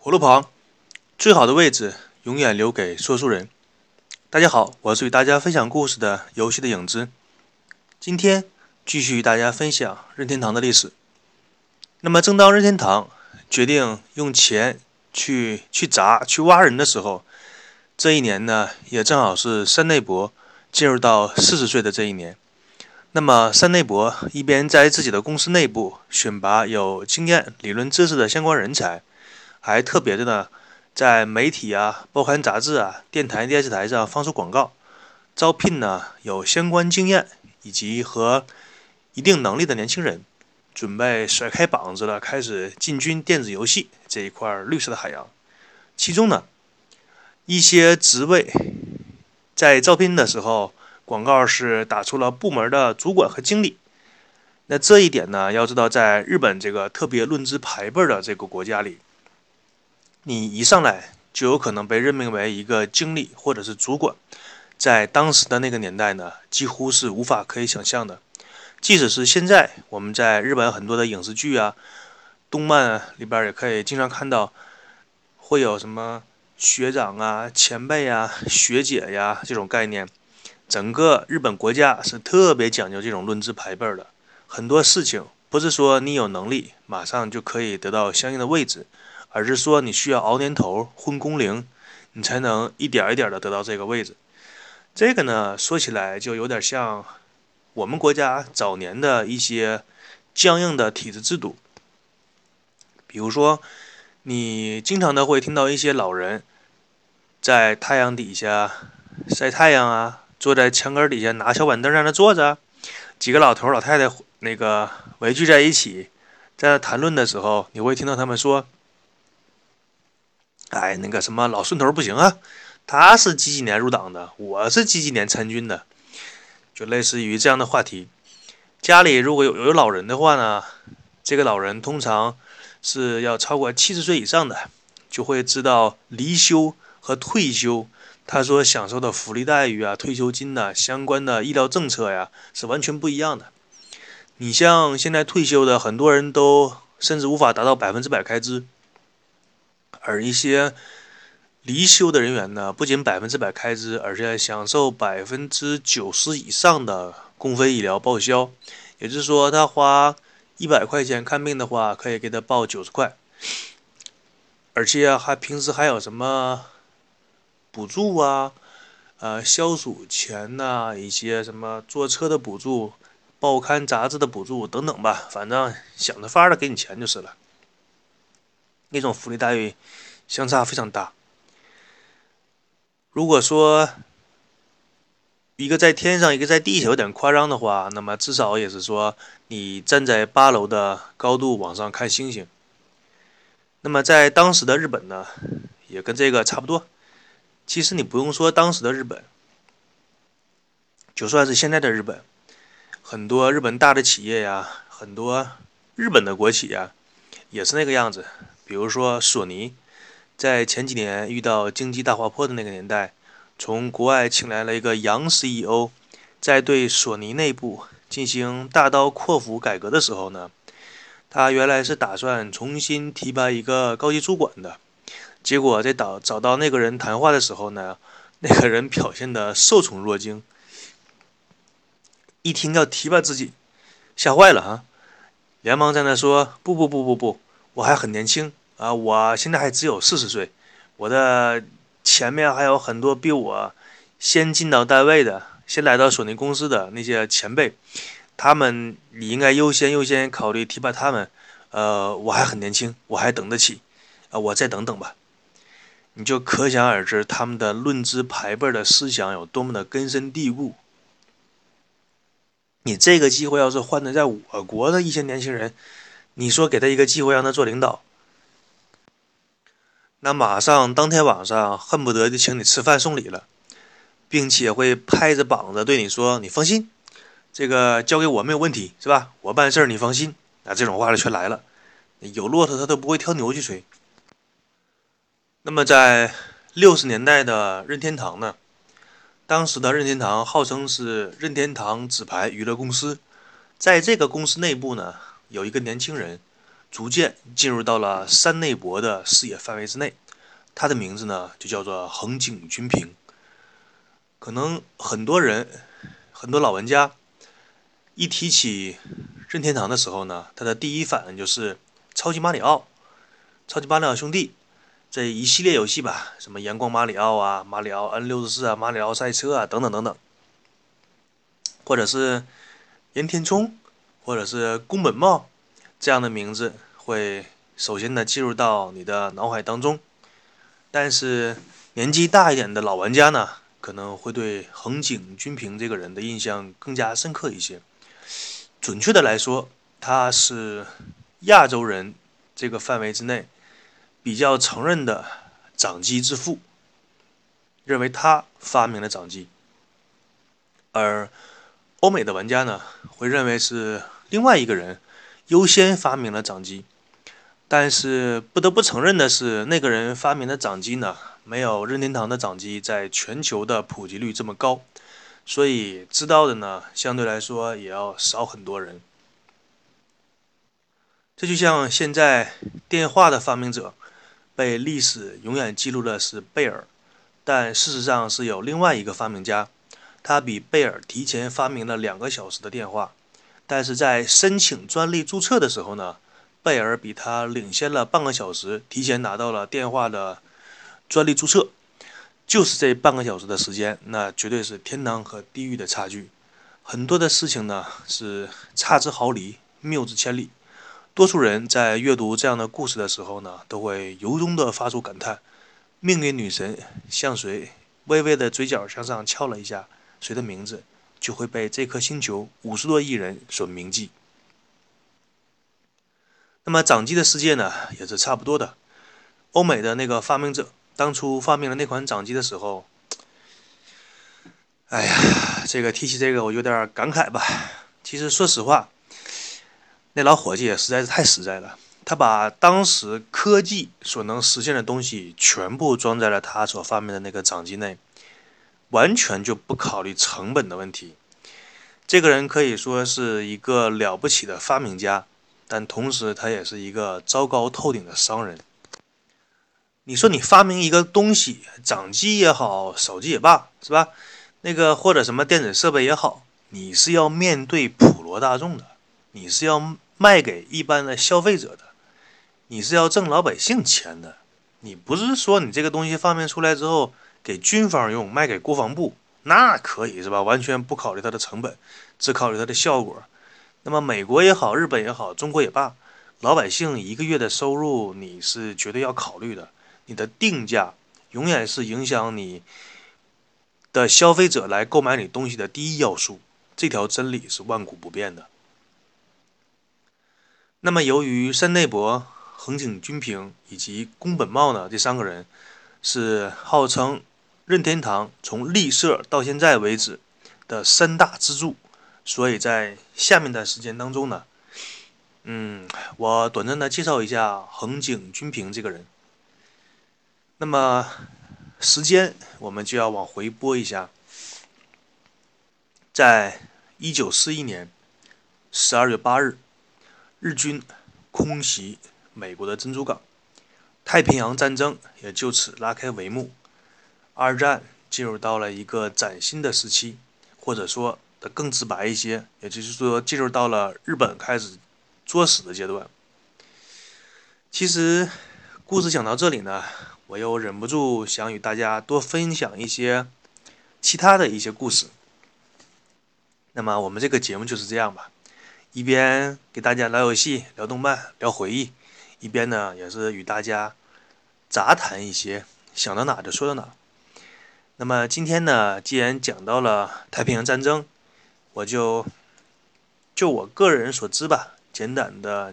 火炉旁，最好的位置永远留给说书人。大家好，我是与大家分享故事的游戏的影子。今天继续与大家分享任天堂的历史。那么，正当任天堂决定用钱去去砸、去挖人的时候，这一年呢，也正好是山内博进入到四十岁的这一年。那么，山内博一边在自己的公司内部选拔有经验、理论知识的相关人才，还特别的呢，在媒体啊、报刊杂志啊、电台、电视台上放出广告，招聘呢有相关经验以及和一定能力的年轻人，准备甩开膀子了，开始进军电子游戏这一块绿色的海洋。其中呢，一些职位在招聘的时候。广告是打出了部门的主管和经理，那这一点呢，要知道，在日本这个特别论资排辈的这个国家里，你一上来就有可能被任命为一个经理或者是主管，在当时的那个年代呢，几乎是无法可以想象的。即使是现在，我们在日本很多的影视剧啊、动漫里边也可以经常看到，会有什么学长啊、前辈啊、学姐呀这种概念。整个日本国家是特别讲究这种论资排辈的，很多事情不是说你有能力马上就可以得到相应的位置，而是说你需要熬年头、混工龄，你才能一点一点的得到这个位置。这个呢，说起来就有点像我们国家早年的一些僵硬的体制制度，比如说你经常的会听到一些老人在太阳底下晒太阳啊。坐在墙根底下拿小板凳在那坐着，几个老头老太太那个围聚在一起，在那谈论的时候，你会听到他们说：“哎，那个什么老顺头不行啊，他是几几年入党的，我是几几年参军的。”就类似于这样的话题。家里如果有有老人的话呢，这个老人通常是要超过七十岁以上的，就会知道离休和退休。他说享受的福利待遇啊、退休金呐、相关的医疗政策呀，是完全不一样的。你像现在退休的很多人都甚至无法达到百分之百开支，而一些离休的人员呢，不仅百分之百开支，而且享受百分之九十以上的公费医疗报销。也就是说，他花一百块钱看病的话，可以给他报九十块，而且还平时还有什么？补助啊，呃，消暑钱呐，一些什么坐车的补助、报刊杂志的补助等等吧，反正想着法的给你钱就是了。那种福利待遇相差非常大。如果说一个在天上，一个在地下，有点夸张的话，那么至少也是说你站在八楼的高度往上看星星。那么在当时的日本呢，也跟这个差不多。其实你不用说当时的日本，就算是现在的日本，很多日本大的企业呀，很多日本的国企呀，也是那个样子。比如说索尼，在前几年遇到经济大滑坡的那个年代，从国外请来了一个洋 CEO，在对索尼内部进行大刀阔斧改革的时候呢，他原来是打算重新提拔一个高级主管的。结果在找找到那个人谈话的时候呢，那个人表现的受宠若惊，一听要提拔自己，吓坏了啊，连忙在那说：“不不不不不，我还很年轻啊，我现在还只有四十岁，我的前面还有很多比我先进到单位的，先来到索尼公司的那些前辈，他们你应该优先优先考虑提拔他们，呃，我还很年轻，我还等得起，啊，我再等等吧。”你就可想而知，他们的论资排辈的思想有多么的根深蒂固。你这个机会要是换的在我国的一些年轻人，你说给他一个机会让他做领导，那马上当天晚上恨不得就请你吃饭送礼了，并且会拍着膀子对你说：“你放心，这个交给我没有问题，是吧？我办事儿你放心。”那这种话就全来了，有骆驼他都不会挑牛去吹。那么，在六十年代的任天堂呢？当时的任天堂号称是任天堂纸牌娱乐公司，在这个公司内部呢，有一个年轻人，逐渐进入到了山内博的视野范围之内。他的名字呢，就叫做横井军平。可能很多人、很多老玩家一提起任天堂的时候呢，他的第一反应就是超级马里奥、超级马里奥兄弟这一系列游戏吧，什么阳光马里奥啊、马里奥 N 六十四啊、马里奥赛车啊等等等等，或者是岩田聪，或者是宫本茂这样的名字，会首先呢进入到你的脑海当中。但是年纪大一点的老玩家呢，可能会对横井军平这个人的印象更加深刻一些。准确的来说，他是亚洲人这个范围之内比较承认的掌机之父，认为他发明了掌机。而欧美的玩家呢，会认为是另外一个人优先发明了掌机。但是不得不承认的是，那个人发明的掌机呢，没有任天堂的掌机在全球的普及率这么高，所以知道的呢，相对来说也要少很多人。这就像现在电话的发明者被历史永远记录的是贝尔，但事实上是有另外一个发明家，他比贝尔提前发明了两个小时的电话，但是在申请专利注册的时候呢。贝尔比他领先了半个小时，提前拿到了电话的专利注册。就是这半个小时的时间，那绝对是天堂和地狱的差距。很多的事情呢是差之毫厘，谬之千里。多数人在阅读这样的故事的时候呢，都会由衷的发出感叹：命运女神向谁微微的嘴角向上翘了一下，谁的名字就会被这颗星球五十多亿人所铭记。那么掌机的世界呢，也是差不多的。欧美的那个发明者当初发明了那款掌机的时候，哎呀，这个提起这个我有点感慨吧。其实说实话，那老伙计也实在是太实在了。他把当时科技所能实现的东西全部装在了他所发明的那个掌机内，完全就不考虑成本的问题。这个人可以说是一个了不起的发明家。但同时，他也是一个糟糕透顶的商人。你说你发明一个东西，掌机也好，手机也罢，是吧？那个或者什么电子设备也好，你是要面对普罗大众的，你是要卖给一般的消费者的，你是要挣老百姓钱的。你不是说你这个东西发明出来之后给军方用，卖给国防部，那可以是吧？完全不考虑它的成本，只考虑它的效果。那么美国也好，日本也好，中国也罢，老百姓一个月的收入你是绝对要考虑的。你的定价永远是影响你的消费者来购买你东西的第一要素，这条真理是万古不变的。那么由于山内博、横井军平以及宫本茂呢这三个人是号称任天堂从立社到现在为止的三大支柱。所以在下面的时间当中呢，嗯，我短暂的介绍一下横井军平这个人。那么时间我们就要往回拨一下，在一九四一年十二月八日，日军空袭美国的珍珠港，太平洋战争也就此拉开帷幕，二战进入到了一个崭新的时期，或者说。的更直白一些，也就是说，进入到了日本开始作死的阶段。其实，故事讲到这里呢，我又忍不住想与大家多分享一些其他的一些故事。那么，我们这个节目就是这样吧，一边给大家聊游戏、聊动漫、聊回忆，一边呢，也是与大家杂谈一些，想到哪就说到哪。那么今天呢，既然讲到了太平洋战争。我就就我个人所知吧，简短的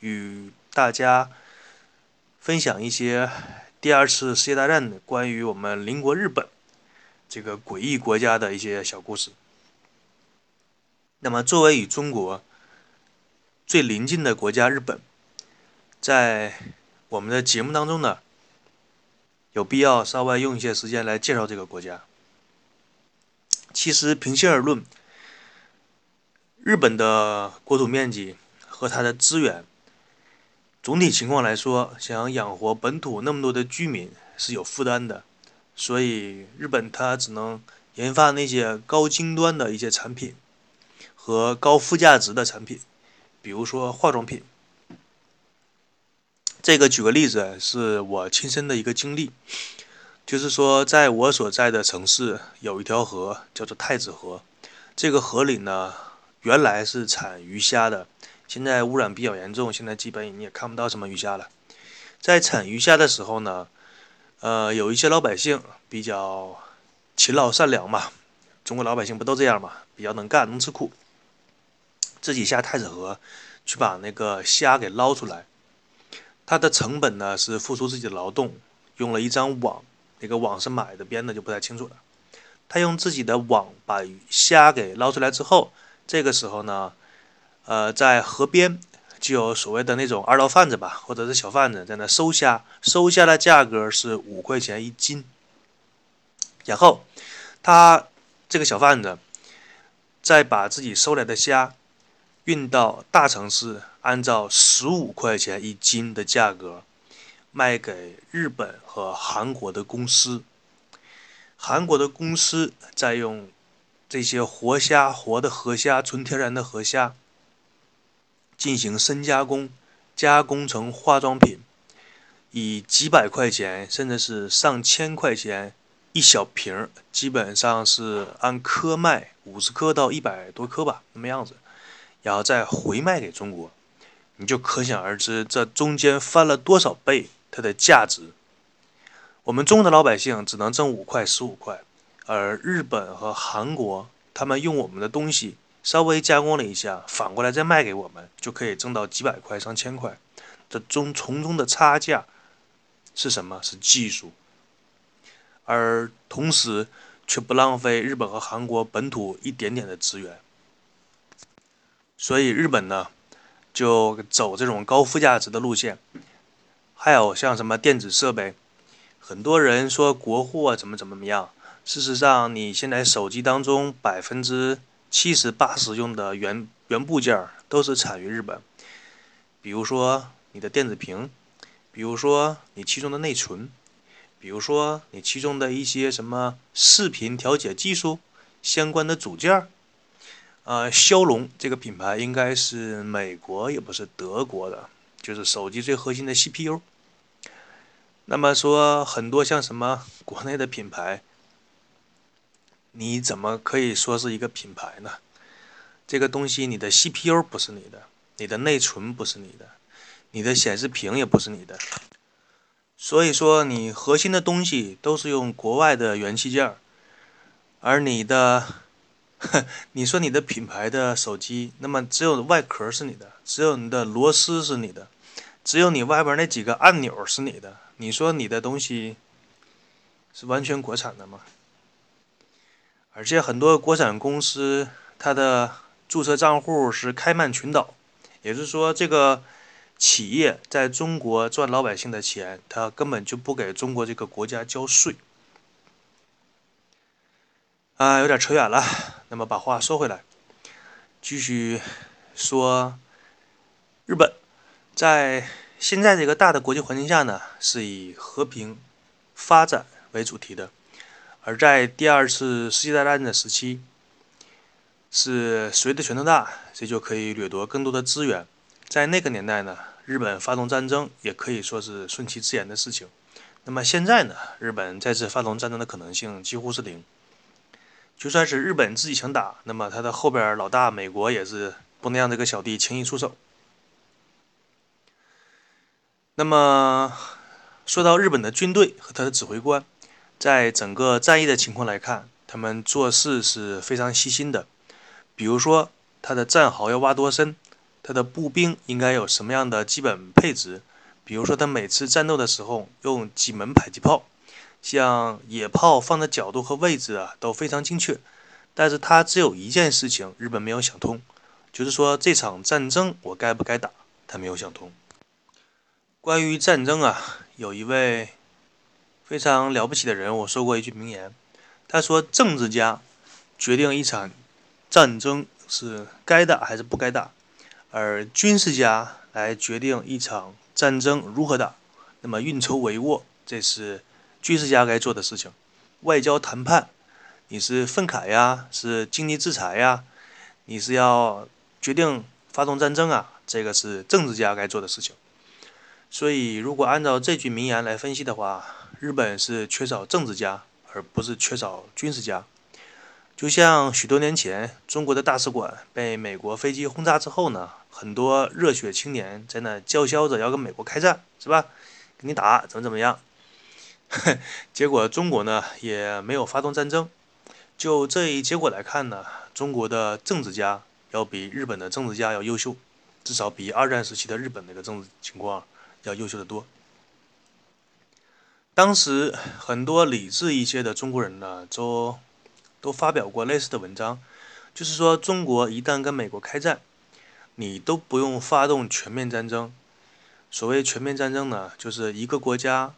与大家分享一些第二次世界大战关于我们邻国日本这个诡异国家的一些小故事。那么，作为与中国最邻近的国家日本，在我们的节目当中呢，有必要稍微用一些时间来介绍这个国家。其实，平心而论。日本的国土面积和它的资源，总体情况来说，想养活本土那么多的居民是有负担的，所以日本它只能研发那些高精端的一些产品和高附加值的产品，比如说化妆品。这个举个例子，是我亲身的一个经历，就是说，在我所在的城市有一条河，叫做太子河。这个河里呢，原来是产鱼虾的。现在污染比较严重，现在基本你也看不到什么鱼虾了。在产鱼虾的时候呢，呃，有一些老百姓比较勤劳善良嘛，中国老百姓不都这样嘛，比较能干能吃苦，自己下太子河去把那个虾给捞出来。他的成本呢是付出自己的劳动，用了一张网，那个网是买的编的就不太清楚了。他用自己的网把虾给捞出来之后，这个时候呢。呃，在河边就有所谓的那种二道贩子吧，或者是小贩子在那收虾，收虾的价格是五块钱一斤。然后他这个小贩子再把自己收来的虾运到大城市，按照十五块钱一斤的价格卖给日本和韩国的公司，韩国的公司再用这些活虾、活的河虾、纯天然的河虾。进行深加工，加工成化妆品，以几百块钱甚至是上千块钱一小瓶，基本上是按颗卖，五十克到一百多克吧，那么样子，然后再回卖给中国，你就可想而知这中间翻了多少倍，它的价值。我们中国的老百姓只能挣五块十五块，而日本和韩国他们用我们的东西。稍微加工了一下，反过来再卖给我们，就可以挣到几百块、上千块。这中从中的差价是什么？是技术，而同时却不浪费日本和韩国本土一点点的资源。所以日本呢，就走这种高附加值的路线。还有像什么电子设备，很多人说国货怎么怎么怎么样。事实上，你现在手机当中百分之七十八十用的原原部件都是产于日本，比如说你的电子屏，比如说你其中的内存，比如说你其中的一些什么视频调节技术相关的组件儿。呃，骁龙这个品牌应该是美国也不是德国的，就是手机最核心的 CPU。那么说很多像什么国内的品牌。你怎么可以说是一个品牌呢？这个东西，你的 CPU 不是你的，你的内存不是你的，你的显示屏也不是你的。所以说，你核心的东西都是用国外的元器件而你的，你说你的品牌的手机，那么只有外壳是你的，只有你的螺丝是你的，只有你外边那几个按钮是你的。你说你的东西是完全国产的吗？而且很多国产公司，它的注册账户是开曼群岛，也就是说，这个企业在中国赚老百姓的钱，它根本就不给中国这个国家交税。啊，有点扯远了。那么把话说回来，继续说，日本在现在这个大的国际环境下呢，是以和平发展为主题的。而在第二次世界大战的时期，是谁的拳头大，谁就可以掠夺更多的资源。在那个年代呢，日本发动战争也可以说是顺其自然的事情。那么现在呢，日本再次发动战争的可能性几乎是零。就算是日本自己想打，那么他的后边老大美国也是不能让这个小弟轻易出手。那么说到日本的军队和他的指挥官。在整个战役的情况来看，他们做事是非常细心的。比如说，他的战壕要挖多深，他的步兵应该有什么样的基本配置。比如说，他每次战斗的时候用几门迫击炮，像野炮放的角度和位置啊都非常精确。但是他只有一件事情日本没有想通，就是说这场战争我该不该打，他没有想通。关于战争啊，有一位。非常了不起的人，我说过一句名言，他说：“政治家决定一场战争是该打还是不该打，而军事家来决定一场战争如何打，那么运筹帷幄，这是军事家该做的事情。外交谈判，你是愤慨呀，是经济制裁呀，你是要决定发动战争啊，这个是政治家该做的事情。所以，如果按照这句名言来分析的话，日本是缺少政治家，而不是缺少军事家。就像许多年前，中国的大使馆被美国飞机轰炸之后呢，很多热血青年在那叫嚣着要跟美国开战，是吧？跟你打，怎么怎么样？结果中国呢也没有发动战争。就这一结果来看呢，中国的政治家要比日本的政治家要优秀，至少比二战时期的日本那个政治情况要优秀的多。当时很多理智一些的中国人呢，都。都发表过类似的文章，就是说，中国一旦跟美国开战，你都不用发动全面战争。所谓全面战争呢，就是一个国家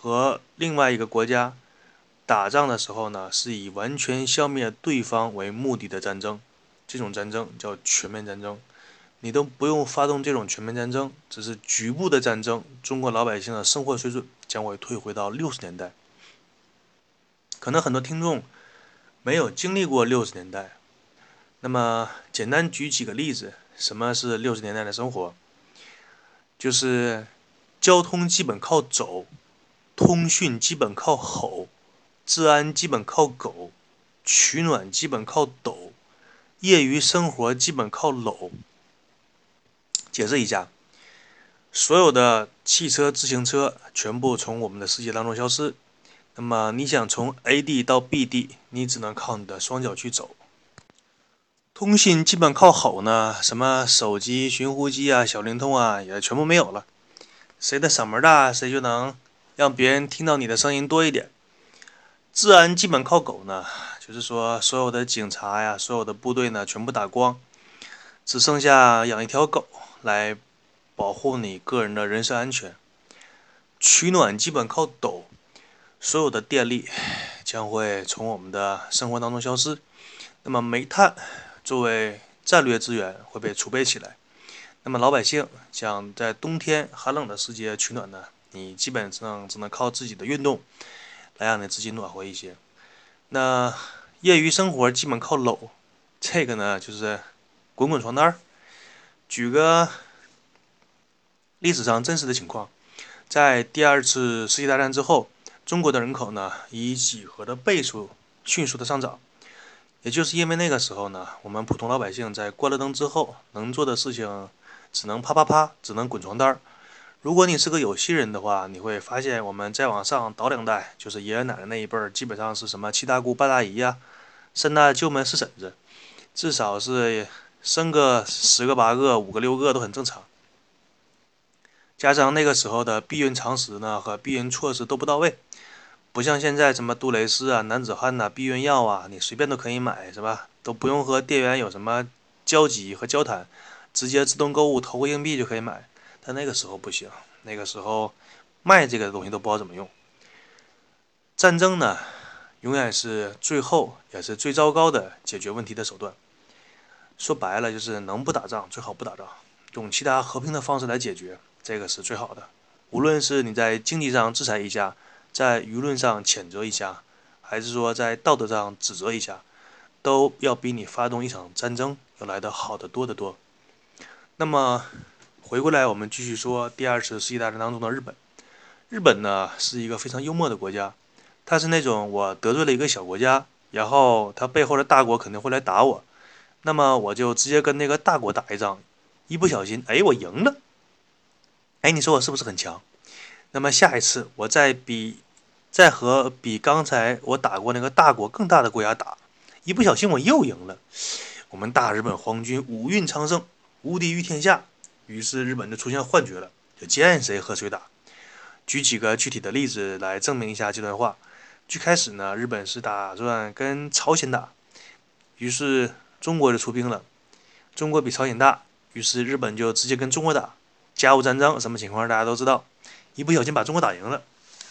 和另外一个国家打仗的时候呢，是以完全消灭对方为目的的战争，这种战争叫全面战争。你都不用发动这种全面战争，只是局部的战争，中国老百姓的生活水准将会退回到六十年代。可能很多听众。没有经历过六十年代，那么简单举几个例子，什么是六十年代的生活？就是交通基本靠走，通讯基本靠吼，治安基本靠狗，取暖基本靠抖，业余生活基本靠搂。解释一下，所有的汽车、自行车全部从我们的世界当中消失。那么你想从 A 地到 B 地，你只能靠你的双脚去走。通信基本靠吼呢，什么手机、寻呼机啊、小灵通啊，也全部没有了。谁的嗓门大，谁就能让别人听到你的声音多一点。治安基本靠狗呢，就是说所有的警察呀、所有的部队呢，全部打光，只剩下养一条狗来保护你个人的人身安全。取暖基本靠抖。所有的电力将会从我们的生活当中消失，那么煤炭作为战略资源会被储备起来。那么老百姓想在冬天寒冷的时节取暖呢？你基本上只能靠自己的运动来让你自己暖和一些。那业余生活基本靠搂，这个呢就是滚滚床单。举个历史上真实的情况，在第二次世界大战之后。中国的人口呢，以几何的倍数迅速的上涨，也就是因为那个时候呢，我们普通老百姓在关了灯之后，能做的事情只能啪啪啪，只能滚床单儿。如果你是个有心人的话，你会发现我们再往上倒两代，就是爷爷奶奶那一辈儿，基本上是什么七大姑八大姨呀，三大舅们四婶子，至少是生个十个八个、五个六个都很正常。加上那个时候的避孕常识呢和避孕措施都不到位。不像现在什么杜蕾斯啊、男子汉呐、避孕药啊，你随便都可以买，是吧？都不用和店员有什么交集和交谈，直接自动购物投个硬币就可以买。但那个时候不行，那个时候卖这个东西都不知道怎么用。战争呢，永远是最后也是最糟糕的解决问题的手段。说白了就是能不打仗最好不打仗，用其他和平的方式来解决，这个是最好的。无论是你在经济上制裁一下。在舆论上谴责一下，还是说在道德上指责一下，都要比你发动一场战争要来得好得多得多。那么，回过来我们继续说第二次世界大战当中的日本。日本呢是一个非常幽默的国家，它是那种我得罪了一个小国家，然后他背后的大国肯定会来打我，那么我就直接跟那个大国打一仗，一不小心，哎，我赢了。哎，你说我是不是很强？那么下一次我再比，再和比刚才我打过那个大国更大的国家打，一不小心我又赢了。我们大日本皇军五运昌盛，无敌于天下。于是日本就出现幻觉了，就见谁和谁打。举几个具体的例子来证明一下这段话。最开始呢，日本是打算跟朝鲜打，于是中国就出兵了。中国比朝鲜大，于是日本就直接跟中国打，甲午战争什么情况大家都知道。一不小心把中国打赢了，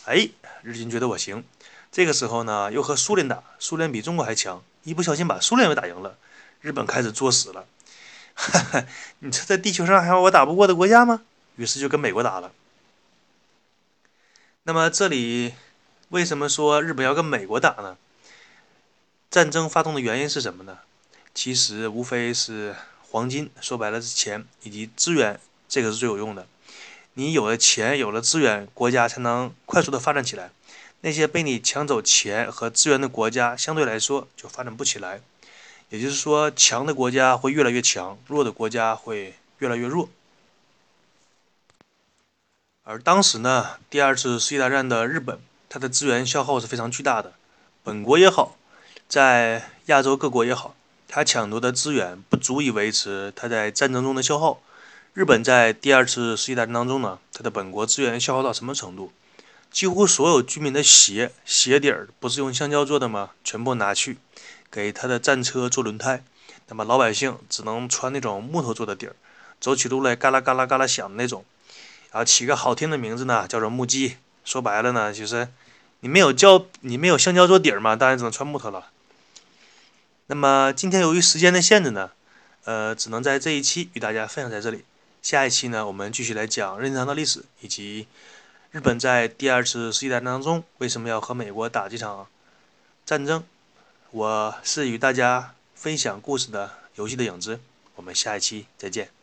哎，日军觉得我行。这个时候呢，又和苏联打，苏联比中国还强，一不小心把苏联又打赢了，日本开始作死了。哈哈，你这在地球上还有我打不过的国家吗？于是就跟美国打了。那么这里为什么说日本要跟美国打呢？战争发动的原因是什么呢？其实无非是黄金，说白了是钱以及资源，这个是最有用的。你有了钱，有了资源，国家才能快速的发展起来。那些被你抢走钱和资源的国家，相对来说就发展不起来。也就是说，强的国家会越来越强，弱的国家会越来越弱。而当时呢，第二次世界大战的日本，它的资源消耗是非常巨大的。本国也好，在亚洲各国也好，它抢夺的资源不足以维持它在战争中的消耗。日本在第二次世界大战当中呢，它的本国资源消耗到什么程度？几乎所有居民的鞋鞋底儿不是用橡胶做的吗？全部拿去给他的战车做轮胎，那么老百姓只能穿那种木头做的底儿，走起路来嘎啦嘎啦嘎啦响的那种。然后起个好听的名字呢，叫做木屐。说白了呢，就是你没有胶，你没有橡胶做底儿嘛，当然只能穿木头了。那么今天由于时间的限制呢，呃，只能在这一期与大家分享在这里。下一期呢，我们继续来讲任天堂的历史以及。日本在第二次世界大战当中为什么要和美国打这场战争？我是与大家分享故事的游戏的影子。我们下一期再见。